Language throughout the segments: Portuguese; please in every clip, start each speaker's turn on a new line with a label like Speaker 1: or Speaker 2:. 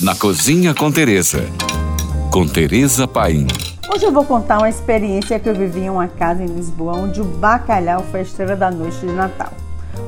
Speaker 1: na Cozinha com Teresa. Com Teresa Paim.
Speaker 2: Hoje eu vou contar uma experiência que eu vivi em uma casa em Lisboa, onde o bacalhau foi a estrela da noite de Natal.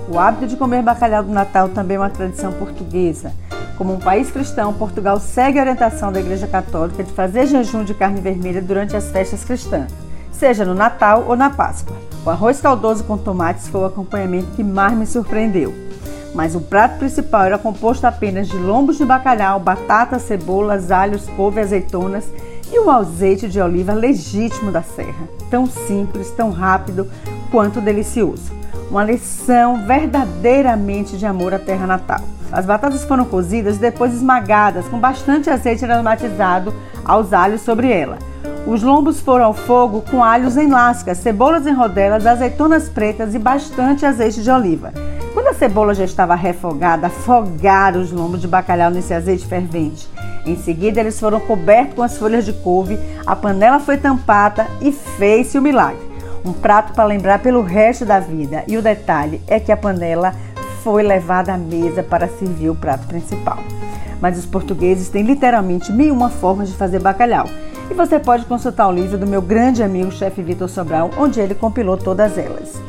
Speaker 2: O hábito de comer bacalhau do Natal também é uma tradição portuguesa. Como um país cristão, Portugal segue a orientação da Igreja Católica de fazer jejum de carne vermelha durante as festas cristãs, seja no Natal ou na Páscoa. O arroz caldoso com tomates foi o acompanhamento que mais me surpreendeu mas o prato principal era composto apenas de lombos de bacalhau, batatas, cebolas, alhos, couve, azeitonas e um azeite de oliva legítimo da serra. Tão simples, tão rápido quanto delicioso. Uma lição verdadeiramente de amor à terra natal. As batatas foram cozidas e depois esmagadas com bastante azeite aromatizado aos alhos sobre ela. Os lombos foram ao fogo com alhos em lascas, cebolas em rodelas, azeitonas pretas e bastante azeite de oliva. Cebola já estava refogada, afogaram os lombos de bacalhau nesse azeite fervente. Em seguida, eles foram cobertos com as folhas de couve, a panela foi tampada e fez-se o milagre. Um prato para lembrar pelo resto da vida. E o detalhe é que a panela foi levada à mesa para servir o prato principal. Mas os portugueses têm literalmente mil uma formas de fazer bacalhau. E você pode consultar o livro do meu grande amigo chefe Vitor Sobral, onde ele compilou todas elas.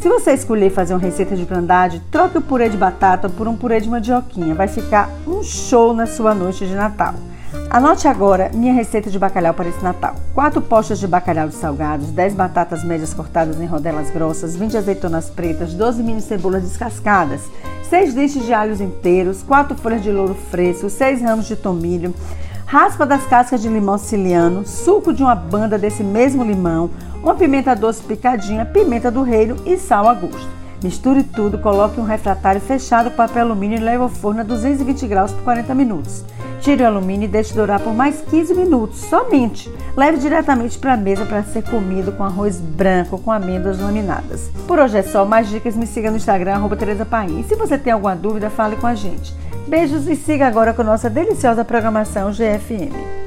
Speaker 2: Se você escolher fazer uma receita de grandade, troque o purê de batata por um purê de mandioquinha. Vai ficar um show na sua noite de Natal. Anote agora minha receita de bacalhau para esse Natal. 4 postas de bacalhau de salgados, 10 batatas médias cortadas em rodelas grossas, 20 azeitonas pretas, 12 mini cebolas descascadas, 6 dentes de alhos inteiros, 4 folhas de louro fresco, 6 ramos de tomilho, raspa das cascas de limão siciliano, suco de uma banda desse mesmo limão, uma pimenta doce picadinha, pimenta do reino e sal a gosto. Misture tudo, coloque um refratário fechado com papel alumínio e leve ao forno a 220 graus por 40 minutos. Tire o alumínio e deixe dourar por mais 15 minutos, somente. Leve diretamente para a mesa para ser comido com arroz branco com amêndoas laminadas. Por hoje é só, mais dicas me siga no Instagram, arroba Tereza. E se você tem alguma dúvida, fale com a gente. Beijos e siga agora com nossa deliciosa programação GFM.